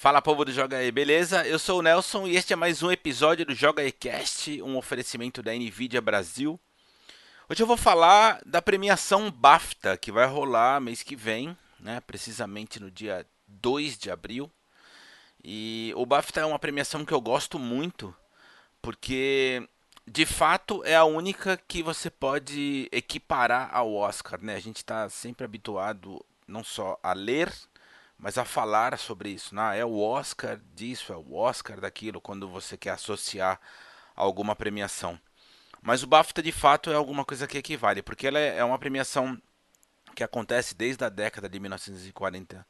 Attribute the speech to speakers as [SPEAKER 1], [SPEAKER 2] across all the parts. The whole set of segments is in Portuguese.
[SPEAKER 1] Fala povo do Joga aí, beleza? Eu sou o Nelson e este é mais um episódio do Joga Cast, um oferecimento da Nvidia Brasil. Hoje eu vou falar da premiação BAFTA que vai rolar mês que vem, né? Precisamente no dia 2 de abril. E o BAFTA é uma premiação que eu gosto muito, porque de fato é a única que você pode equiparar ao Oscar, né? A gente está sempre habituado não só a ler, mas a falar sobre isso, né? É o Oscar disso, é o Oscar daquilo, quando você quer associar a alguma premiação. Mas o BAFTA de fato é alguma coisa que equivale, porque ela é uma premiação que acontece desde a década de 1940.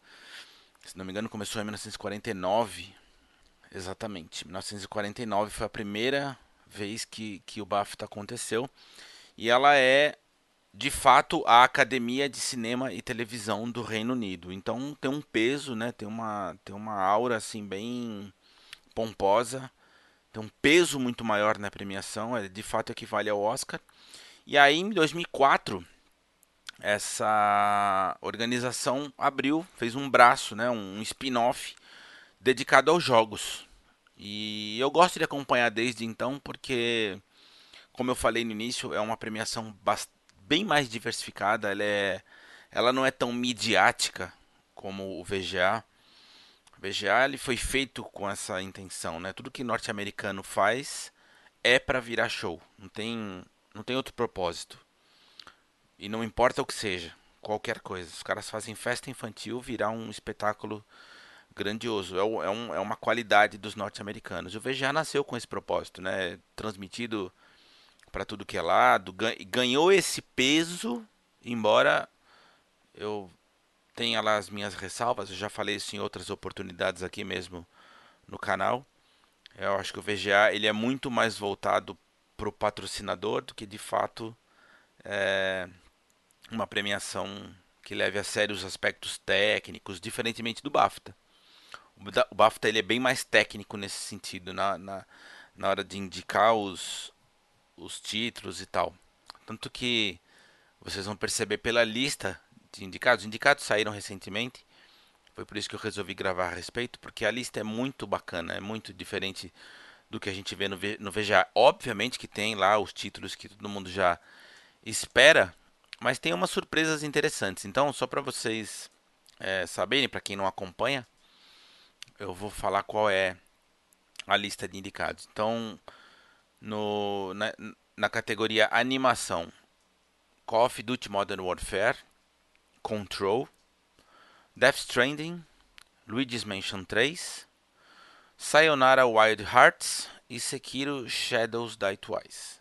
[SPEAKER 1] Se não me engano, começou em 1949. Exatamente. 1949 foi a primeira vez que, que o BAFTA aconteceu. E ela é, de fato, a Academia de Cinema e Televisão do Reino Unido. Então tem um peso, né? tem, uma, tem uma aura assim bem pomposa. Tem um peso muito maior na premiação. É, de fato equivale ao Oscar. E aí, em 2004, essa organização abriu, fez um braço, né, um spin-off dedicado aos jogos. E eu gosto de acompanhar desde então porque, como eu falei no início, é uma premiação bem mais diversificada. Ela, é, ela não é tão midiática como o VGA. O VGA ele foi feito com essa intenção, né? Tudo que norte-americano faz é para virar show. Não tem, não tem outro propósito. E não importa o que seja, qualquer coisa. Os caras fazem festa infantil virar um espetáculo grandioso. É, é, um, é uma qualidade dos norte-americanos. O VGA nasceu com esse propósito, né? Transmitido para tudo que é lado, ganhou esse peso, embora eu tenha lá as minhas ressalvas, eu já falei isso em outras oportunidades aqui mesmo no canal. Eu acho que o VGA ele é muito mais voltado para o patrocinador do que de fato é uma premiação que leve a sério os aspectos técnicos, diferentemente do BAFTA. O BAFTA ele é bem mais técnico nesse sentido, na, na, na hora de indicar os, os títulos e tal. Tanto que vocês vão perceber pela lista de indicados. Os indicados saíram recentemente. Foi por isso que eu resolvi gravar a respeito, porque a lista é muito bacana, é muito diferente do que a gente vê no, no VGA. Obviamente que tem lá os títulos que todo mundo já espera, mas tem umas surpresas interessantes. Então, só para vocês é, saberem, para quem não acompanha, eu vou falar qual é a lista de indicados. Então, no, na, na categoria animação, Call of Duty Modern Warfare, Control, Death Stranding, Luigi's Mansion 3, Sayonara Wild Hearts e Sekiro Shadows Die Twice.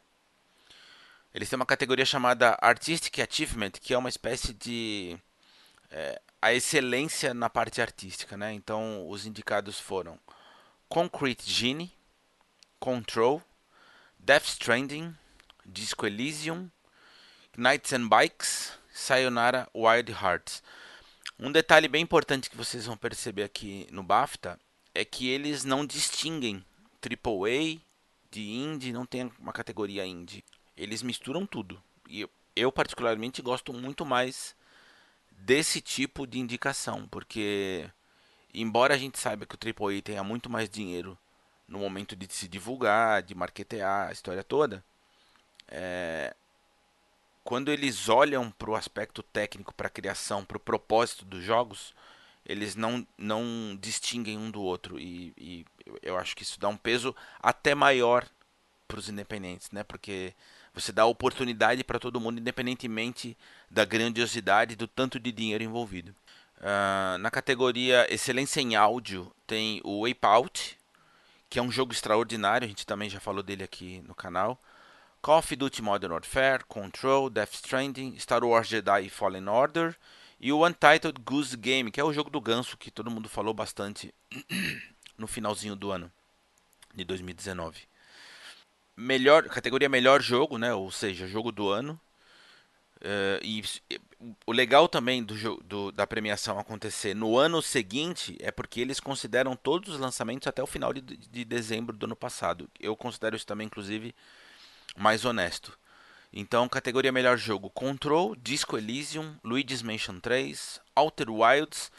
[SPEAKER 1] Eles têm uma categoria chamada Artistic Achievement, que é uma espécie de é, a excelência na parte artística, né? Então, os indicados foram Concrete Genie, Control, Death Stranding, Disco Elysium, Knights and Bikes, Sayonara Wild Hearts. Um detalhe bem importante que vocês vão perceber aqui no BAFTA é que eles não distinguem AAA de indie, não tem uma categoria indie. Eles misturam tudo. E eu particularmente gosto muito mais desse tipo de indicação, porque embora a gente saiba que o AAA tenha muito mais dinheiro no momento de se divulgar, de marketear a história toda, é, quando eles olham para o aspecto técnico, para a criação, para o propósito dos jogos, eles não, não distinguem um do outro. E, e eu acho que isso dá um peso até maior para os independentes, né? Porque você dá oportunidade para todo mundo, independentemente da grandiosidade do tanto de dinheiro envolvido. Uh, na categoria Excelência em Áudio tem o Wipeout, que é um jogo extraordinário, a gente também já falou dele aqui no canal. Call of Duty Modern Warfare, Control, Death Stranding, Star Wars Jedi Fallen Order e o Untitled Goose Game, que é o jogo do ganso que todo mundo falou bastante no finalzinho do ano de 2019 melhor categoria melhor jogo, né? Ou seja, jogo do ano. Uh, e o legal também do, do, da premiação acontecer no ano seguinte é porque eles consideram todos os lançamentos até o final de, de dezembro do ano passado. Eu considero isso também, inclusive, mais honesto. Então, categoria melhor jogo: Control, Disco Elysium, Luigi's Mansion 3, Outer Wilds,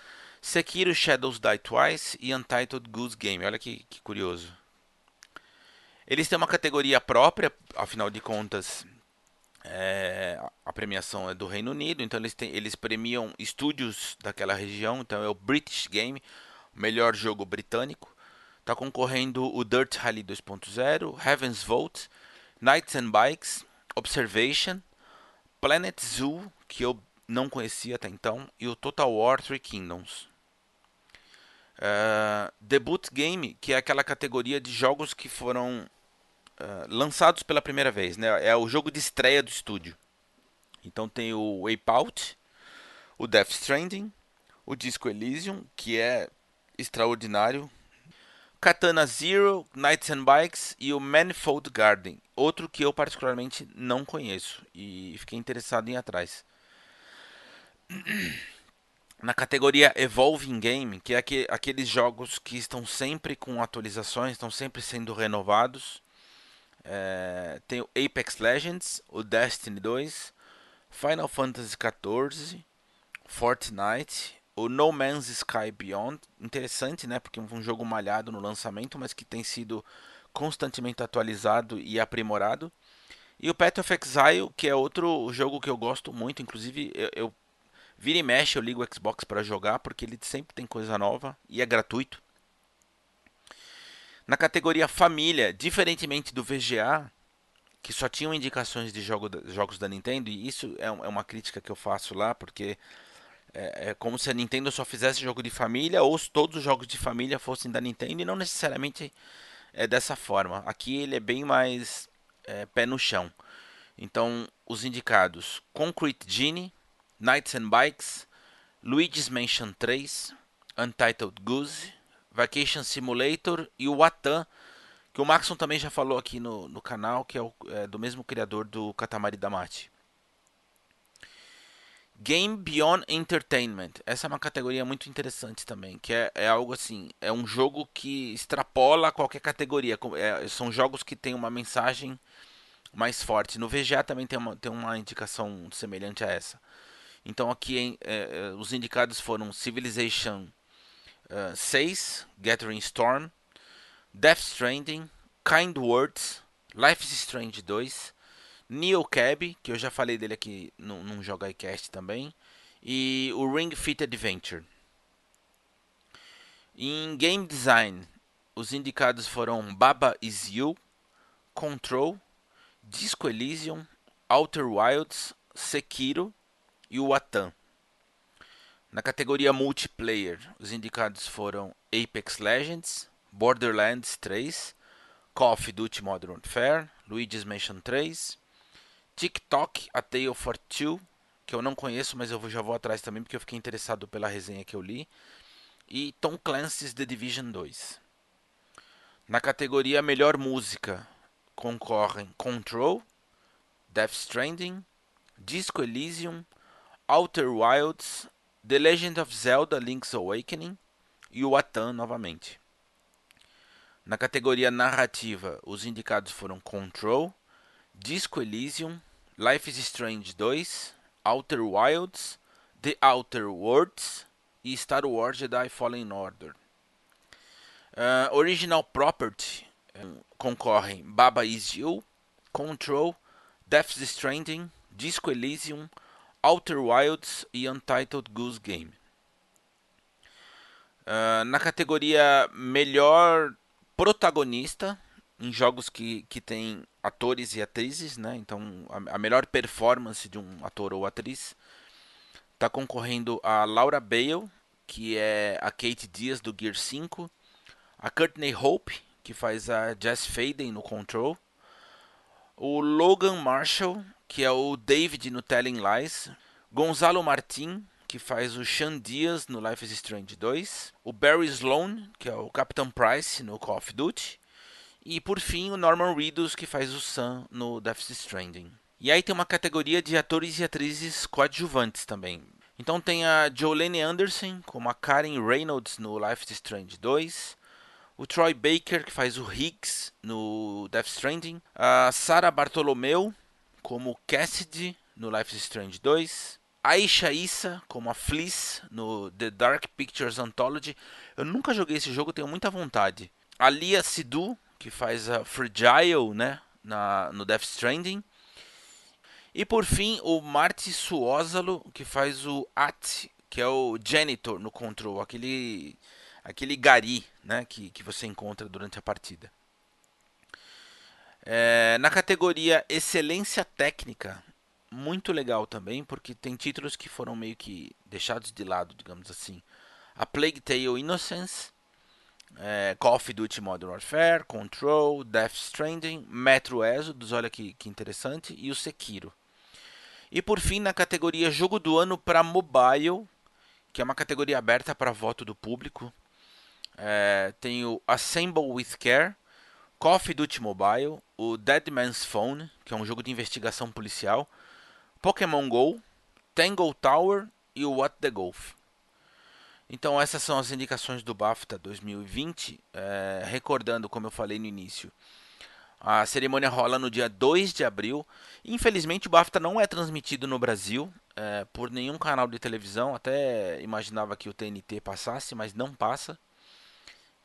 [SPEAKER 1] Sekiro Shadows Die Twice e Untitled Goose Game. Olha que, que curioso. Eles têm uma categoria própria, afinal de contas, é, premiação é do Reino Unido, então eles, eles premiam estúdios daquela região, então é o British Game, melhor jogo britânico. Está concorrendo o Dirt Rally 2.0, Heaven's Vote, Knights and Bikes, Observation, Planet Zoo, que eu não conhecia até então, e o Total War Three Kingdoms. Uh, Debut Game, que é aquela categoria de jogos que foram uh, lançados pela primeira vez, né? É o jogo de estreia do estúdio. Então tem o Wipeout, o Death Stranding, o Disco Elysium, que é extraordinário, Katana Zero, Knights and Bikes e o Manifold Garden, outro que eu particularmente não conheço e fiquei interessado em ir atrás. Na categoria Evolving Game, que é aqueles jogos que estão sempre com atualizações, estão sempre sendo renovados, é, tem o Apex Legends, o Destiny 2, Final Fantasy XIV, Fortnite, o No Man's Sky Beyond, interessante, né? Porque é um jogo malhado no lançamento, mas que tem sido constantemente atualizado e aprimorado. E o Path of Exile, que é outro jogo que eu gosto muito, inclusive eu, eu vira e mexe eu ligo o Xbox para jogar, porque ele sempre tem coisa nova e é gratuito. Na categoria família, diferentemente do VGA, que só tinham indicações de jogo, jogos da Nintendo, e isso é, é uma crítica que eu faço lá, porque é, é, como se a Nintendo só fizesse jogo de família ou se todos os jogos de família fossem da Nintendo e não necessariamente é dessa forma. Aqui ele é bem mais é, pé no chão. Então, os indicados: Concrete Genie, Knights and Bikes, Luigi's Mansion 3, Untitled Goose, Vacation Simulator e o Watan, que o Maxon também já falou aqui no, no canal, que é, o, é do mesmo criador do Katamari Damacy. Game Beyond Entertainment. Essa é uma categoria muito interessante também, que é, é algo assim, é um jogo que extrapola qualquer categoria. É, são jogos que têm uma mensagem mais forte. No VGA também tem uma, tem uma indicação semelhante a essa. Então aqui é, é, os indicados foram Civilization uh, 6, Gathering Storm, Death Stranding, Kind Words, Life is Strange 2, Neo Cab, que eu já falei dele aqui num, num Joga iCast também, e o Ring Fit Adventure. Em Game Design, os indicados foram Baba Is You, Control, Disco Elysium, Outer Wilds, Sekiro e o Atan. Na categoria Multiplayer, os indicados foram Apex Legends, Borderlands 3, Call of Duty Modern Warfare, Luigi's Mansion 3, TikTok, A Tale for Two, que eu não conheço, mas eu já vou atrás também porque eu fiquei interessado pela resenha que eu li. E Tom Clancy's The Division 2. Na categoria Melhor Música concorrem Control, Death Stranding, Disco Elysium, Outer Wilds, The Legend of Zelda Link's Awakening e o Atan novamente. Na categoria narrativa, os indicados foram Control, Disco Elysium, Life is Strange 2, Outer Wilds, The Outer Worlds e Star Wars Jedi Fallen Order. Uh, original Property um, concorrem Baba Is You, Control, Death Stranding, Disco Elysium, Outer Wilds e Untitled Goose Game. Uh, na categoria Melhor Protagonista, em jogos que, que tem atores e atrizes, né? Então a, a melhor performance de um ator ou atriz está concorrendo a Laura Bale, que é a Kate Diaz do Gear 5, a Courtney Hope, que faz a Jess Faden no Control, o Logan Marshall, que é o David no Telling Lies, Gonzalo Martin, que faz o Sean Diaz no Life is Strange 2, o Barry Sloan, que é o Captain Price no Call of Duty, e por fim, o Norman Reedus, que faz o Sam no Death Stranding. E aí tem uma categoria de atores e atrizes coadjuvantes também. Então tem a Jolene Anderson, como a Karen Reynolds no Life is Strange 2. O Troy Baker, que faz o Higgs no Death Stranding. A Sarah Bartolomeu, como Cassidy no Life is Strange 2. Aisha Issa como a Fleece no The Dark Pictures Anthology. Eu nunca joguei esse jogo, tenho muita vontade. A Lia Sidhu, que faz a Fragile, né, na, no Death Stranding. E por fim, o Marty Suózalo, que faz o At, que é o Janitor no Control, aquele aquele gari, né, que, que você encontra durante a partida. É, na categoria Excelência Técnica, muito legal também, porque tem títulos que foram meio que deixados de lado, digamos assim. A Plague Tale Innocence, é, Call of Duty Modern Warfare, Control, Death Stranding, Metro Exodus, olha que, que interessante, e o Sekiro. E por fim, na categoria Jogo do Ano para Mobile, que é uma categoria aberta para voto do público, é, tem o Assemble with Care, Call of Duty Mobile, o Dead Man's Phone, que é um jogo de investigação policial, Pokémon Go, Tangle Tower e o What the Golf. Então essas são as indicações do BAFTA 2020. É, recordando, como eu falei no início, a cerimônia rola no dia 2 de abril. Infelizmente o BAFTA não é transmitido no Brasil é, por nenhum canal de televisão. Até imaginava que o TNT passasse, mas não passa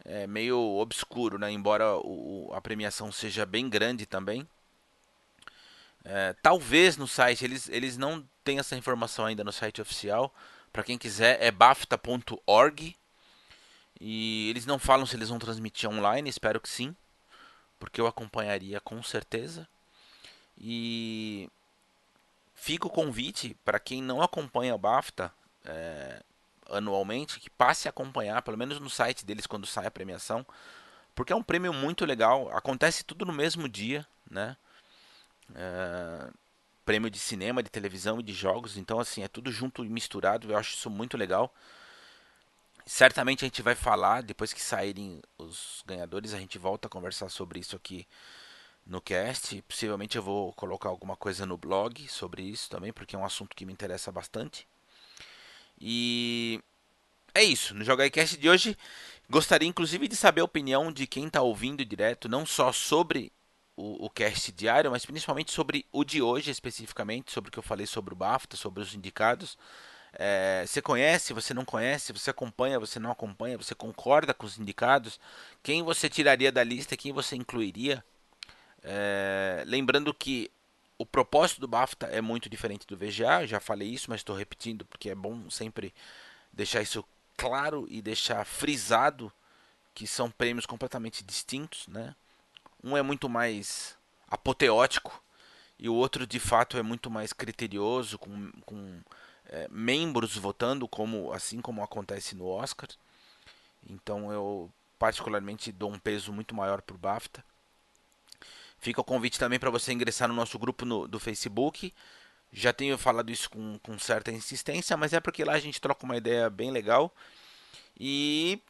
[SPEAKER 1] é meio obscuro, né? Embora o, a premiação seja bem grande também. É, talvez no site, eles, eles não têm essa informação ainda no site oficial. Para quem quiser, é bafta.org. E eles não falam se eles vão transmitir online, espero que sim. Porque eu acompanharia com certeza. E fica o convite para quem não acompanha o BAFTA. É, anualmente, que passe a acompanhar, pelo menos no site deles quando sai a premiação, porque é um prêmio muito legal. Acontece tudo no mesmo dia, né? É, prêmio de cinema, de televisão e de jogos, então assim é tudo junto e misturado. Eu acho isso muito legal. Certamente a gente vai falar depois que saírem os ganhadores, a gente volta a conversar sobre isso aqui no cast. Possivelmente eu vou colocar alguma coisa no blog sobre isso também, porque é um assunto que me interessa bastante. E é isso. No Joga Cast de hoje, gostaria inclusive de saber a opinião de quem está ouvindo direto, não só sobre o, o cast diário, mas principalmente sobre o de hoje especificamente, sobre o que eu falei sobre o BAFTA, sobre os indicados. É, você conhece, você não conhece, você acompanha, você não acompanha, você concorda com os indicados? Quem você tiraria da lista, quem você incluiria? É, lembrando que o propósito do BAFTA é muito diferente do VGA, já falei isso, mas estou repetindo porque é bom sempre deixar isso claro e deixar frisado que são prêmios completamente distintos, né? Um é muito mais apoteótico e o outro de fato é muito mais criterioso, com, com é, membros votando, como assim como acontece no Oscar. Então eu particularmente dou um peso muito maior para o BAFTA. Fica o convite também para você ingressar no nosso grupo no, do Facebook. Já tenho falado isso com, com certa insistência, mas é porque lá a gente troca uma ideia bem legal. E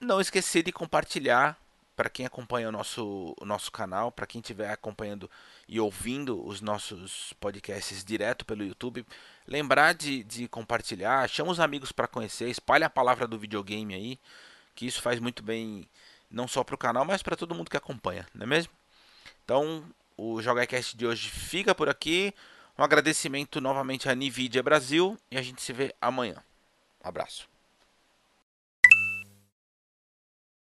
[SPEAKER 1] não esquecer de compartilhar para quem acompanha o nosso, o nosso canal, para quem estiver acompanhando e ouvindo os nossos podcasts direto pelo YouTube, lembrar de, de compartilhar, chama os amigos para conhecer, espalha a palavra do videogame aí, que isso faz muito bem não só para o canal, mas para todo mundo que acompanha, não é mesmo? Então, o JogaCast de hoje fica por aqui. Um agradecimento novamente à Nvidia Brasil e a gente se vê amanhã. Um abraço.